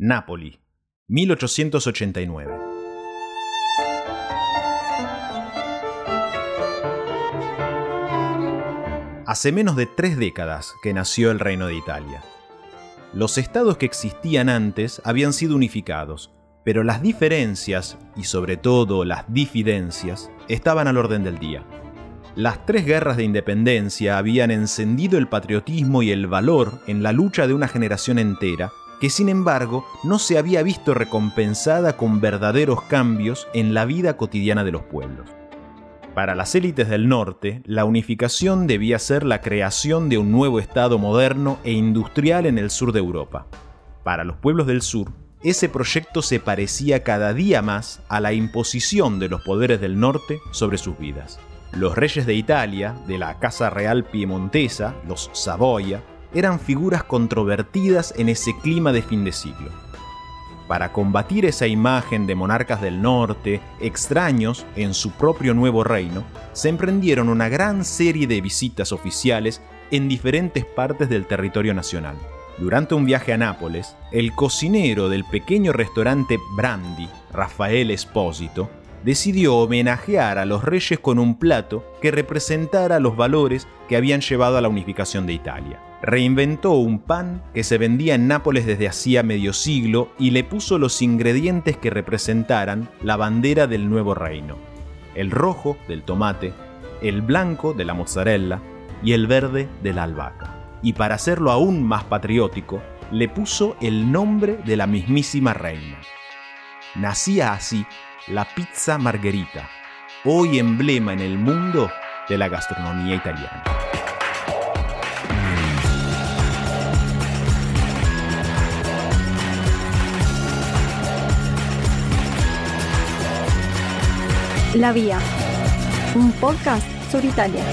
Nápoli, 1889. Hace menos de tres décadas que nació el Reino de Italia. Los estados que existían antes habían sido unificados, pero las diferencias, y sobre todo las difidencias, estaban al orden del día. Las tres guerras de independencia habían encendido el patriotismo y el valor en la lucha de una generación entera que sin embargo no se había visto recompensada con verdaderos cambios en la vida cotidiana de los pueblos. Para las élites del norte, la unificación debía ser la creación de un nuevo Estado moderno e industrial en el sur de Europa. Para los pueblos del sur, ese proyecto se parecía cada día más a la imposición de los poderes del norte sobre sus vidas. Los reyes de Italia, de la Casa Real Piemontesa, los Savoia, eran figuras controvertidas en ese clima de fin de siglo. Para combatir esa imagen de monarcas del norte, extraños en su propio nuevo reino, se emprendieron una gran serie de visitas oficiales en diferentes partes del territorio nacional. Durante un viaje a Nápoles, el cocinero del pequeño restaurante Brandi, Rafael Espósito, decidió homenajear a los reyes con un plato que representara los valores que habían llevado a la unificación de Italia reinventó un pan que se vendía en Nápoles desde hacía medio siglo y le puso los ingredientes que representaran la bandera del nuevo reino. El rojo del tomate, el blanco de la mozzarella y el verde de la albahaca. Y para hacerlo aún más patriótico, le puso el nombre de la mismísima reina. Nacía así la pizza margherita, hoy emblema en el mundo de la gastronomía italiana. La Vía, un podcast sobre Italia.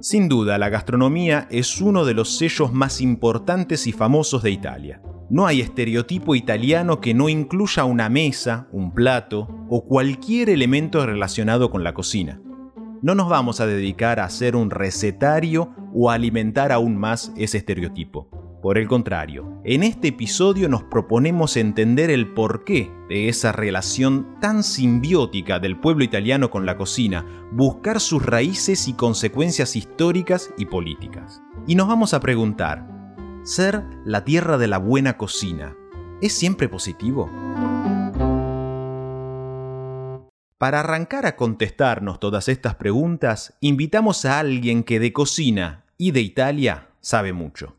Sin duda, la gastronomía es uno de los sellos más importantes y famosos de Italia. No hay estereotipo italiano que no incluya una mesa, un plato o cualquier elemento relacionado con la cocina no nos vamos a dedicar a hacer un recetario o a alimentar aún más ese estereotipo. Por el contrario, en este episodio nos proponemos entender el porqué de esa relación tan simbiótica del pueblo italiano con la cocina, buscar sus raíces y consecuencias históricas y políticas. Y nos vamos a preguntar, ¿ser la tierra de la buena cocina es siempre positivo? Para arrancar a contestarnos todas estas preguntas, invitamos a alguien que de cocina y de Italia sabe mucho.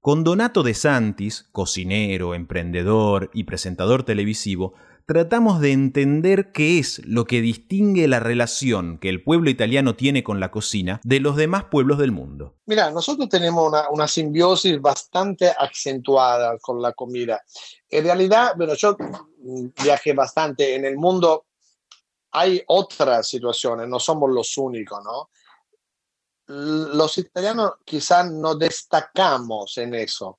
Con Donato De Santis, cocinero, emprendedor y presentador televisivo, tratamos de entender qué es lo que distingue la relación que el pueblo italiano tiene con la cocina de los demás pueblos del mundo. Mira, nosotros tenemos una, una simbiosis bastante acentuada con la comida. En realidad, bueno, yo viajé bastante en el mundo hay otras situaciones, no somos los únicos, ¿no? Los italianos quizás no destacamos en eso,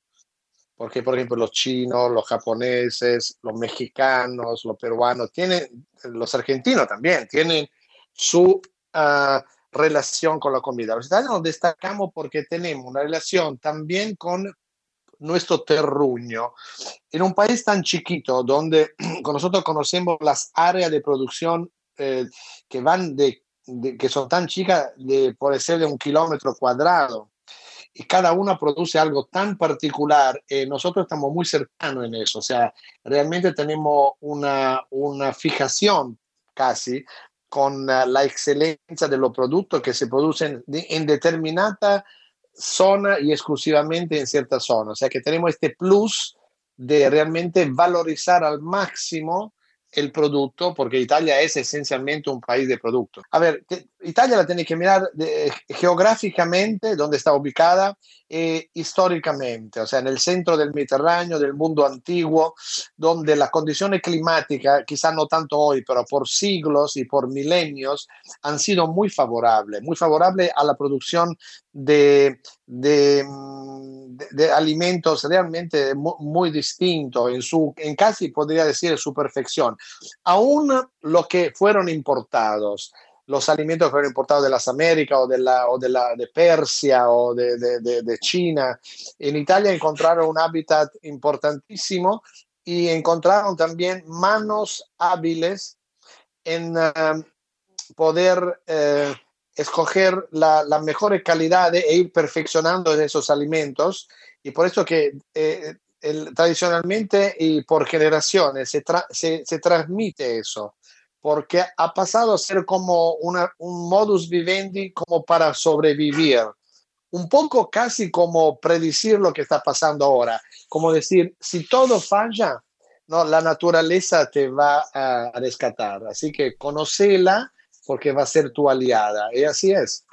porque por ejemplo los chinos, los japoneses, los mexicanos, los peruanos, tienen, los argentinos también, tienen su ah, relación con la comida. Los italianos destacamos porque tenemos una relación también con nuestro terruño. En un país tan chiquito, donde nosotros conocemos las áreas de producción eh, que van de, que son tan chicas, de, puede ser de un kilómetro cuadrado, y cada una produce algo tan particular, eh, nosotros estamos muy cercanos en eso, o sea, realmente tenemos una, una fijación casi con la excelencia de los productos que se producen en determinada zona y exclusivamente en cierta zona. O sea que tenemos este plus de realmente valorizar al máximo el producto, porque Italia es esencialmente un país de producto. A ver, Italia la tiene que mirar geográficamente, donde está ubicada, e históricamente, o sea, en el centro del Mediterráneo, del mundo antiguo, donde las condiciones climáticas, quizás no tanto hoy, pero por siglos y por milenios, han sido muy favorables, muy favorables a la producción de, de, de, alimentos realmente muy, muy distintos, en, su, en casi podría decir su perfección. Aún lo que fueron importados, los alimentos que fueron importados de las Américas o de, la, o de, la, de Persia o de, de, de, China, en Italia encontraron un hábitat importantísimo y encontraron también manos hábiles en uh, poder uh, escoger la, la, mejor calidad e ir perfeccionando esos alimentos. Y por eso que eh, el, tradicionalmente y por generaciones se, tra se, se, transmite eso, porque ha pasado a ser como una, un modus vivendi como para sobrevivir. Un poco casi como predecir lo que está pasando ahora, como decir, si todo falla, no, la naturaleza te va a rescatar. Así que conocela porque va a ser tu aliada. Y así es.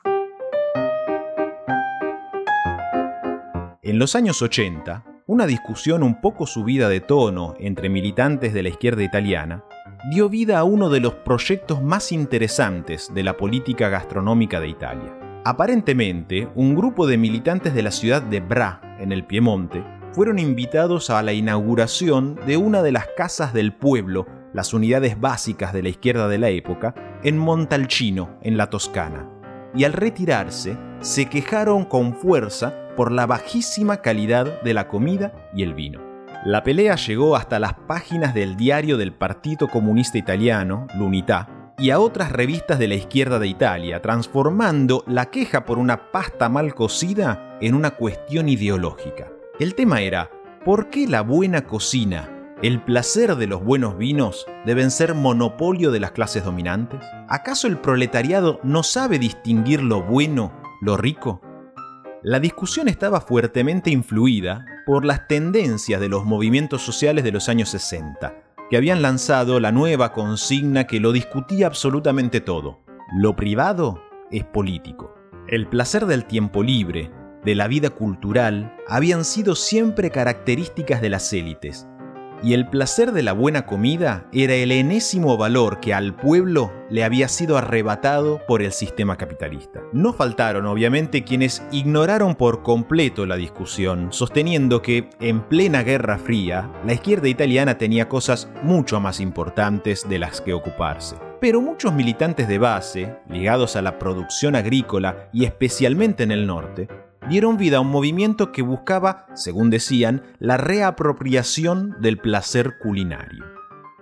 En los años 80, una discusión un poco subida de tono entre militantes de la izquierda italiana dio vida a uno de los proyectos más interesantes de la política gastronómica de Italia. Aparentemente, un grupo de militantes de la ciudad de Bra, en el Piemonte, fueron invitados a la inauguración de una de las casas del pueblo, las unidades básicas de la izquierda de la época, en Montalcino, en la Toscana. Y al retirarse, se quejaron con fuerza por la bajísima calidad de la comida y el vino. La pelea llegó hasta las páginas del diario del Partito Comunista Italiano, l'Unità, y a otras revistas de la izquierda de Italia, transformando la queja por una pasta mal cocida en una cuestión ideológica. El tema era, ¿por qué la buena cocina, el placer de los buenos vinos, deben ser monopolio de las clases dominantes? ¿Acaso el proletariado no sabe distinguir lo bueno, lo rico? La discusión estaba fuertemente influida por las tendencias de los movimientos sociales de los años 60, que habían lanzado la nueva consigna que lo discutía absolutamente todo. Lo privado es político. El placer del tiempo libre, de la vida cultural habían sido siempre características de las élites, y el placer de la buena comida era el enésimo valor que al pueblo le había sido arrebatado por el sistema capitalista. No faltaron, obviamente, quienes ignoraron por completo la discusión, sosteniendo que, en plena Guerra Fría, la izquierda italiana tenía cosas mucho más importantes de las que ocuparse. Pero muchos militantes de base, ligados a la producción agrícola y especialmente en el norte, dieron vida a un movimiento que buscaba, según decían, la reapropiación del placer culinario.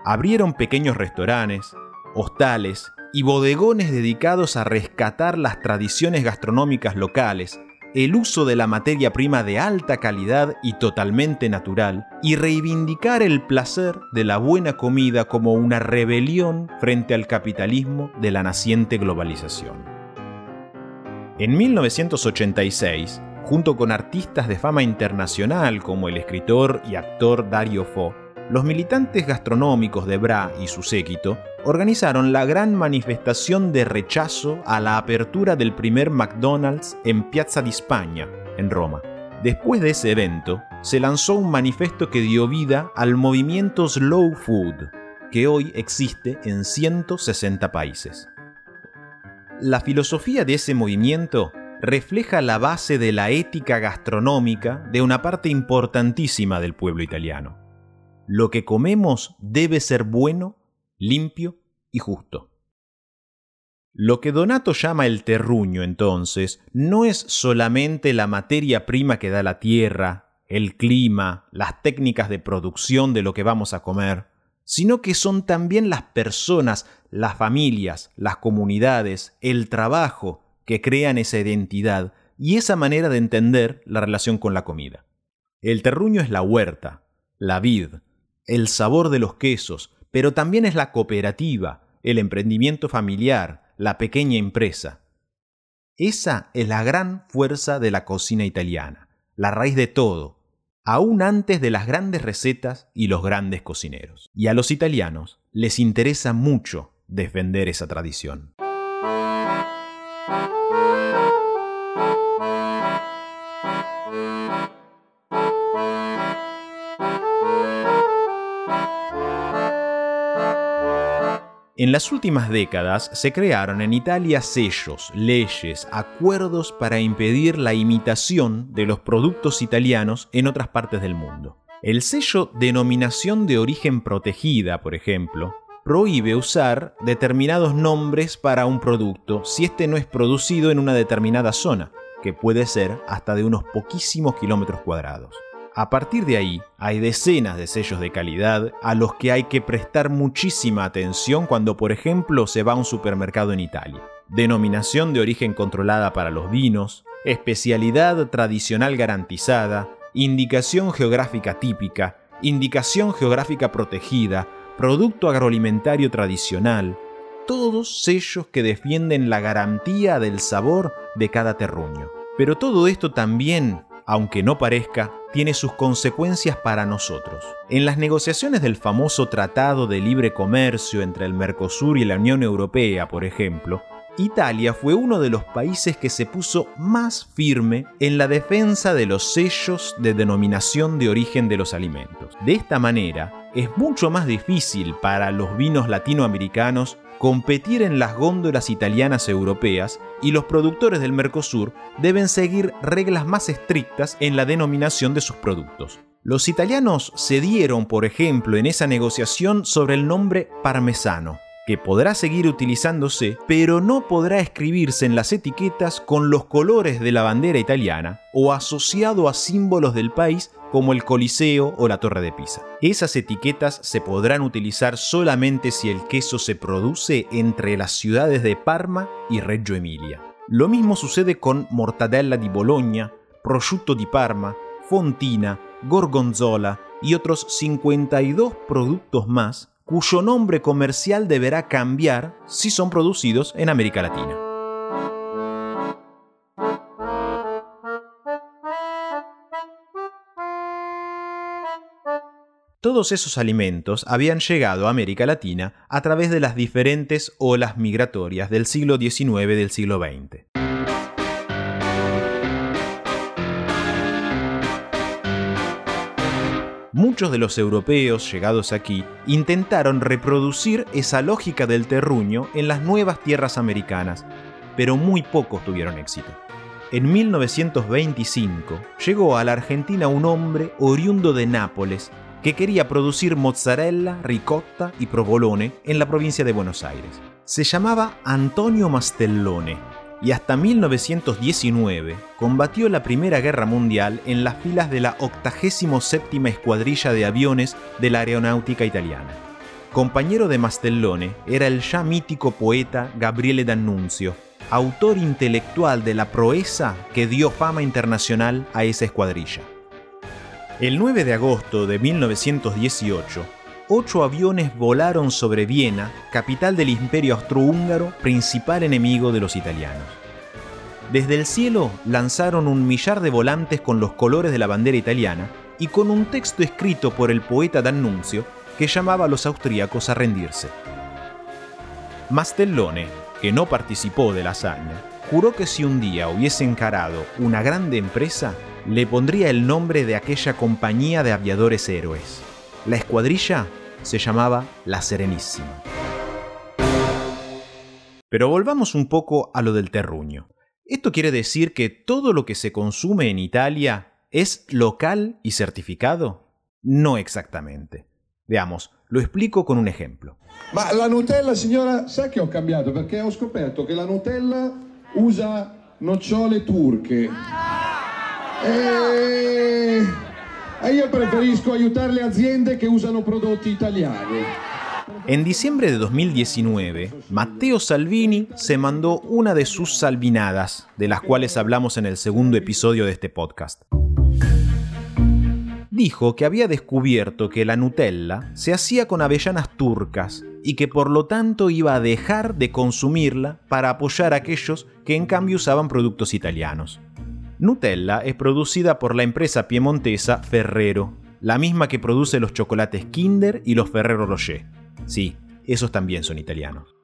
Abrieron pequeños restaurantes, hostales y bodegones dedicados a rescatar las tradiciones gastronómicas locales, el uso de la materia prima de alta calidad y totalmente natural, y reivindicar el placer de la buena comida como una rebelión frente al capitalismo de la naciente globalización. En 1986, junto con artistas de fama internacional como el escritor y actor Dario Fo, los militantes gastronómicos de Bra y su séquito organizaron la gran manifestación de rechazo a la apertura del primer McDonald's en Piazza di Spagna, en Roma. Después de ese evento, se lanzó un manifiesto que dio vida al movimiento Slow Food, que hoy existe en 160 países. La filosofía de ese movimiento refleja la base de la ética gastronómica de una parte importantísima del pueblo italiano. Lo que comemos debe ser bueno, limpio y justo. Lo que Donato llama el terruño, entonces, no es solamente la materia prima que da la tierra, el clima, las técnicas de producción de lo que vamos a comer, sino que son también las personas, las familias, las comunidades, el trabajo que crean esa identidad y esa manera de entender la relación con la comida. El terruño es la huerta, la vid, el sabor de los quesos, pero también es la cooperativa, el emprendimiento familiar, la pequeña empresa. Esa es la gran fuerza de la cocina italiana, la raíz de todo, aún antes de las grandes recetas y los grandes cocineros. Y a los italianos les interesa mucho defender esa tradición. En las últimas décadas se crearon en Italia sellos, leyes, acuerdos para impedir la imitación de los productos italianos en otras partes del mundo. El sello Denominación de Origen Protegida, por ejemplo, prohíbe usar determinados nombres para un producto si este no es producido en una determinada zona, que puede ser hasta de unos poquísimos kilómetros cuadrados. A partir de ahí, hay decenas de sellos de calidad a los que hay que prestar muchísima atención cuando, por ejemplo, se va a un supermercado en Italia. Denominación de origen controlada para los vinos, especialidad tradicional garantizada, indicación geográfica típica, indicación geográfica protegida, producto agroalimentario tradicional, todos sellos que defienden la garantía del sabor de cada terruño. Pero todo esto también, aunque no parezca, tiene sus consecuencias para nosotros. En las negociaciones del famoso Tratado de Libre Comercio entre el Mercosur y la Unión Europea, por ejemplo, Italia fue uno de los países que se puso más firme en la defensa de los sellos de denominación de origen de los alimentos. De esta manera, es mucho más difícil para los vinos latinoamericanos competir en las góndolas italianas europeas y los productores del Mercosur deben seguir reglas más estrictas en la denominación de sus productos. Los italianos cedieron, por ejemplo, en esa negociación sobre el nombre parmesano, que podrá seguir utilizándose, pero no podrá escribirse en las etiquetas con los colores de la bandera italiana o asociado a símbolos del país como el Coliseo o la Torre de Pisa. Esas etiquetas se podrán utilizar solamente si el queso se produce entre las ciudades de Parma y Reggio Emilia. Lo mismo sucede con mortadella di Bologna, prosciutto di Parma, fontina, gorgonzola y otros 52 productos más cuyo nombre comercial deberá cambiar si son producidos en América Latina. Todos esos alimentos habían llegado a América Latina a través de las diferentes olas migratorias del siglo XIX del siglo XX. Muchos de los europeos llegados aquí intentaron reproducir esa lógica del terruño en las nuevas tierras americanas, pero muy pocos tuvieron éxito. En 1925 llegó a la Argentina un hombre oriundo de Nápoles que quería producir mozzarella, ricotta y provolone en la provincia de Buenos Aires. Se llamaba Antonio Mastellone y hasta 1919 combatió la Primera Guerra Mundial en las filas de la 87 Escuadrilla de Aviones de la Aeronáutica Italiana. Compañero de Mastellone era el ya mítico poeta Gabriele D'Annunzio, autor intelectual de la proeza que dio fama internacional a esa escuadrilla. El 9 de agosto de 1918, ocho aviones volaron sobre Viena, capital del imperio austrohúngaro, principal enemigo de los italianos. Desde el cielo lanzaron un millar de volantes con los colores de la bandera italiana y con un texto escrito por el poeta D'Annunzio que llamaba a los austríacos a rendirse. Mastellone, que no participó de la hazaña, juró que si un día hubiese encarado una grande empresa, le pondría el nombre de aquella compañía de aviadores héroes. La escuadrilla se llamaba La Serenísima. Pero volvamos un poco a lo del terruño. ¿Esto quiere decir que todo lo que se consume en Italia es local y certificado? No exactamente. Veamos, lo explico con un ejemplo. La Nutella, signora, sa che ho cambiato perché ho scoperto che la Nutella usa nocciole. E... e io preferisco aiutare le aziende che usano prodotti. En diciembre de 2019, Matteo Salvini se mandó una de sus salvinadas, de las cuales hablamos en el segundo episodio de este podcast. Dijo que había descubierto que la Nutella se hacía con avellanas turcas y que por lo tanto iba a dejar de consumirla para apoyar a aquellos que en cambio usaban productos italianos. Nutella es producida por la empresa piemontesa Ferrero, la misma que produce los chocolates Kinder y los Ferrero Rocher. Sí, esos también son italianos.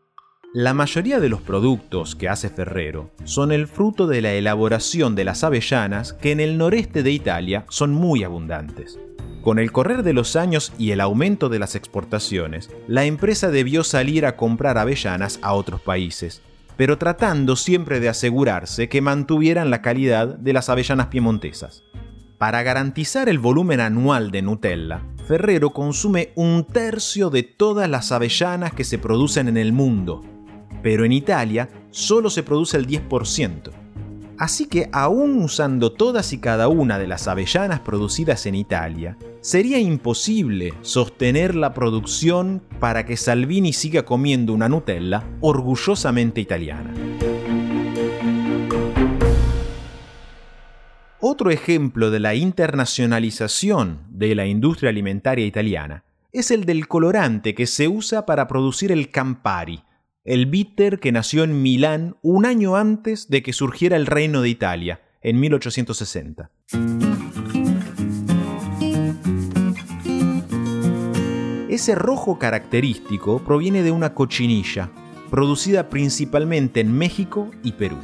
La mayoría de los productos que hace Ferrero son el fruto de la elaboración de las avellanas que en el noreste de Italia son muy abundantes. Con el correr de los años y el aumento de las exportaciones, la empresa debió salir a comprar avellanas a otros países, pero tratando siempre de asegurarse que mantuvieran la calidad de las avellanas piemontesas. Para garantizar el volumen anual de Nutella, Ferrero consume un tercio de todas las avellanas que se producen en el mundo, pero en Italia solo se produce el 10%. Así que aún usando todas y cada una de las avellanas producidas en Italia, sería imposible sostener la producción para que Salvini siga comiendo una Nutella orgullosamente italiana. Otro ejemplo de la internacionalización de la industria alimentaria italiana es el del colorante que se usa para producir el Campari, el bitter que nació en Milán un año antes de que surgiera el Reino de Italia, en 1860. Ese rojo característico proviene de una cochinilla, producida principalmente en México y Perú.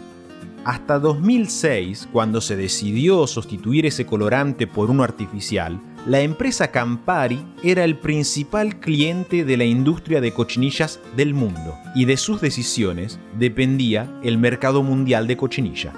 Hasta 2006, cuando se decidió sustituir ese colorante por uno artificial, la empresa Campari era el principal cliente de la industria de cochinillas del mundo, y de sus decisiones dependía el mercado mundial de cochinilla.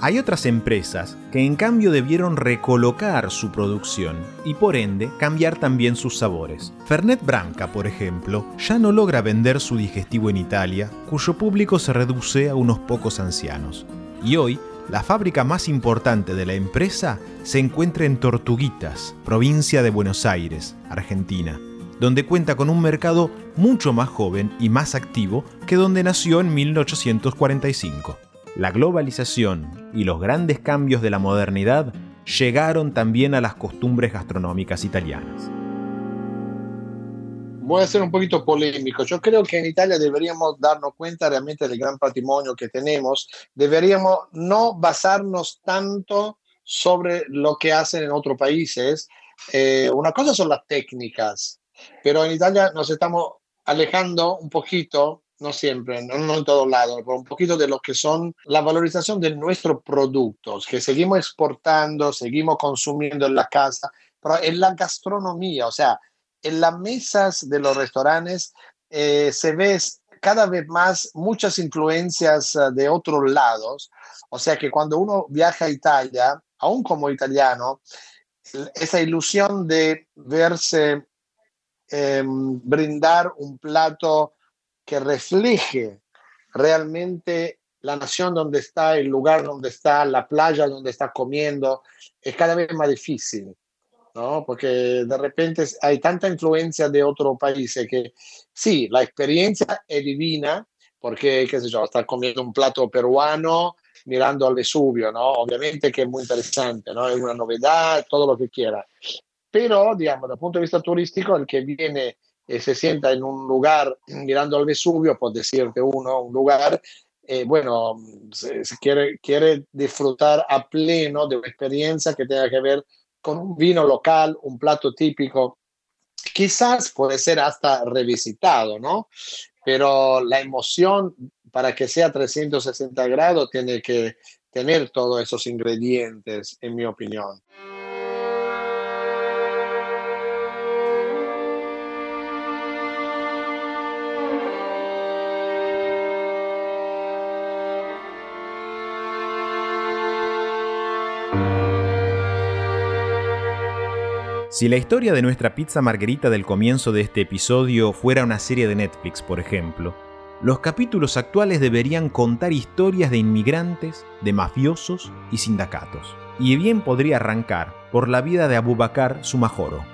Hay otras empresas que en cambio debieron recolocar su producción y por ende cambiar también sus sabores. Fernet Branca, por ejemplo, ya no logra vender su digestivo en Italia, cuyo público se reduce a unos pocos ancianos. Y hoy, la fábrica más importante de la empresa se encuentra en Tortuguitas, provincia de Buenos Aires, Argentina, donde cuenta con un mercado mucho más joven y más activo que donde nació en 1845. La globalización y los grandes cambios de la modernidad llegaron también a las costumbres gastronómicas italianas. Voy a ser un poquito polémico. Yo creo que en Italia deberíamos darnos cuenta realmente del gran patrimonio que tenemos. Deberíamos no basarnos tanto sobre lo que hacen en otros países. Eh, una cosa son las técnicas, pero en Italia nos estamos alejando un poquito no siempre, no, en todos lados, pero un poquito de lo que son la valorización de nuestros productos, que seguimos exportando, seguimos consumiendo en la casa, pero en la gastronomía, o sea, en las mesas de los restaurantes eh, se ve cada vez más muchas influencias eh, de otros lados, o sea que cuando uno viaja a Italia, aún como italiano, esa ilusión de verse em, brindar un plato que refleje realmente la nación donde está, el lugar donde está, la playa donde está comiendo, es cada vez más difícil, ¿no? Porque de repente hay tanta influencia de otros países que sí, la experiencia es divina, porque, qué sé yo, estar comiendo un plato peruano mirando al Vesubio, ¿no? Obviamente que es muy interesante, ¿no? Es una novedad, todo lo que quiera. Pero, digamos, desde el punto de vista turístico, el que viene eh, se sienta en un lugar mirando al Vesubio, por decirte uno, un lugar, eh, bueno, se, quiere, quiere disfrutar a pleno de una experiencia que tenga que ver con un vino local, un plato típico. Quizás puede ser hasta revisitado, ¿no? Pero la emoción para que sea 360 grados tiene que tener todos esos ingredientes, en mi opinión. Si la historia de nuestra pizza margarita del comienzo de este episodio fuera una serie de Netflix, por ejemplo, los capítulos actuales deberían contar historias de inmigrantes, de mafiosos y sindicatos. Y bien podría arrancar por la vida de Abubakar Sumajoro.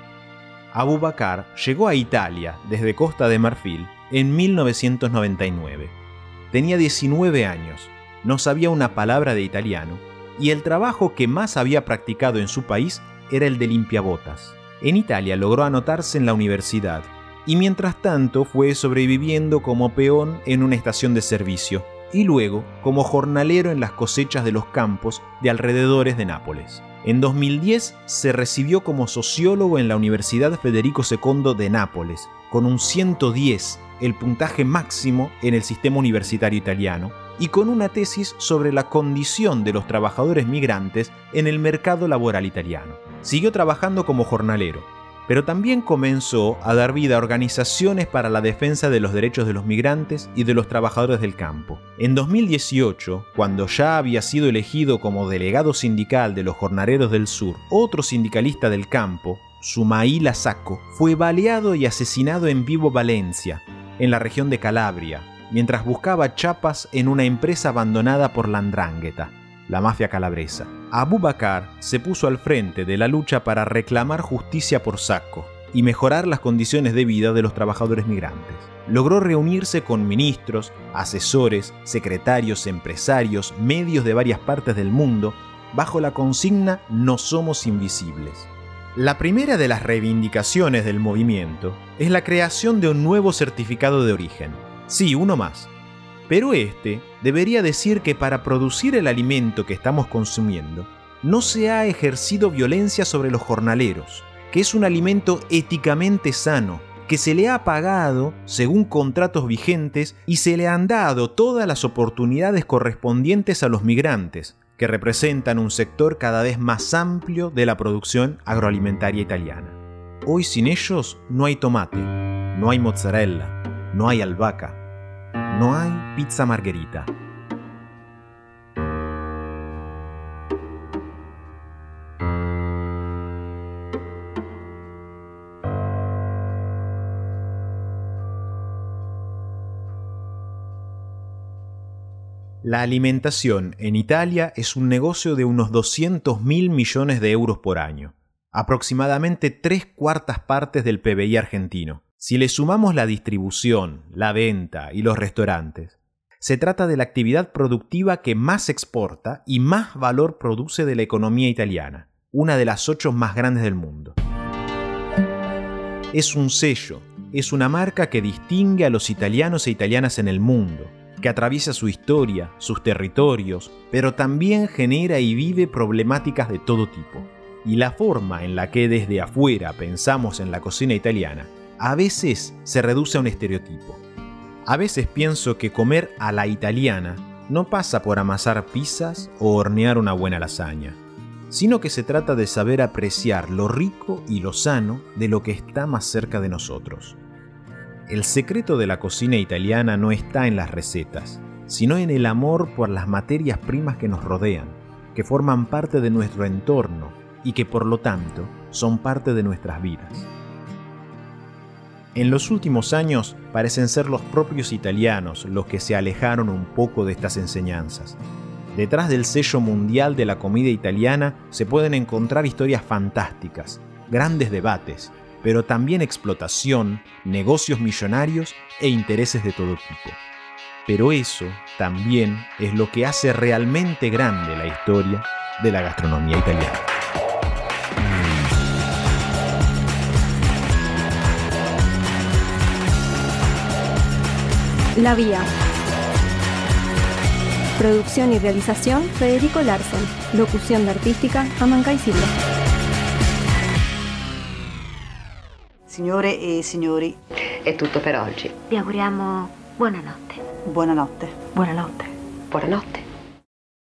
Abubakar llegó a Italia desde Costa de Marfil en 1999. Tenía 19 años, no sabía una palabra de italiano y el trabajo que más había practicado en su país era el de limpiabotas. En Italia logró anotarse en la universidad y mientras tanto fue sobreviviendo como peón en una estación de servicio y luego como jornalero en las cosechas de los campos de alrededores de Nápoles. En 2010 se recibió como sociólogo en la Universidad Federico II de Nápoles, con un 110, el puntaje máximo en el sistema universitario italiano, y con una tesis sobre la condición de los trabajadores migrantes en el mercado laboral italiano. Siguió trabajando como jornalero, pero también comenzó a dar vida a organizaciones para la defensa de los derechos de los migrantes y de los trabajadores del campo. En 2018, cuando ya había sido elegido como delegado sindical de los jornaleros del sur, otro sindicalista del campo, Sumaila Sacco, fue baleado y asesinado en Vivo Valencia, en la región de Calabria, mientras buscaba chapas en una empresa abandonada por la Andrangheta la mafia calabresa. Abu Bakr se puso al frente de la lucha para reclamar justicia por Sacco y mejorar las condiciones de vida de los trabajadores migrantes. Logró reunirse con ministros, asesores, secretarios, empresarios, medios de varias partes del mundo, bajo la consigna No somos invisibles. La primera de las reivindicaciones del movimiento es la creación de un nuevo certificado de origen. Sí, uno más, pero este debería decir que para producir el alimento que estamos consumiendo, no se ha ejercido violencia sobre los jornaleros, que es un alimento éticamente sano, que se le ha pagado según contratos vigentes y se le han dado todas las oportunidades correspondientes a los migrantes, que representan un sector cada vez más amplio de la producción agroalimentaria italiana. Hoy sin ellos no hay tomate, no hay mozzarella, no hay albahaca, no hay pizza margherita. La alimentación en Italia es un negocio de unos 200 mil millones de euros por año, aproximadamente tres cuartas partes del PBI argentino. Si le sumamos la distribución, la venta y los restaurantes, se trata de la actividad productiva que más exporta y más valor produce de la economía italiana, una de las ocho más grandes del mundo. Es un sello, es una marca que distingue a los italianos e italianas en el mundo, que atraviesa su historia, sus territorios, pero también genera y vive problemáticas de todo tipo. Y la forma en la que desde afuera pensamos en la cocina italiana a veces se reduce a un estereotipo. A veces pienso que comer a la italiana no pasa por amasar pizzas o hornear una buena lasaña, sino que se trata de saber apreciar lo rico y lo sano de lo que está más cerca de nosotros. El secreto de la cocina italiana no está en las recetas, sino en el amor por las materias primas que nos rodean, que forman parte de nuestro entorno y que por lo tanto son parte de nuestras vidas. En los últimos años parecen ser los propios italianos los que se alejaron un poco de estas enseñanzas. Detrás del sello mundial de la comida italiana se pueden encontrar historias fantásticas, grandes debates, pero también explotación, negocios millonarios e intereses de todo tipo. Pero eso también es lo que hace realmente grande la historia de la gastronomía italiana. La Vía. Producción y realización Federico Larsen. Locución de artística Amanca y Silva. Signore e signori, È tutto per oggi. Vi auguriamo buonanotte. buonanotte. Buonanotte. Buonanotte.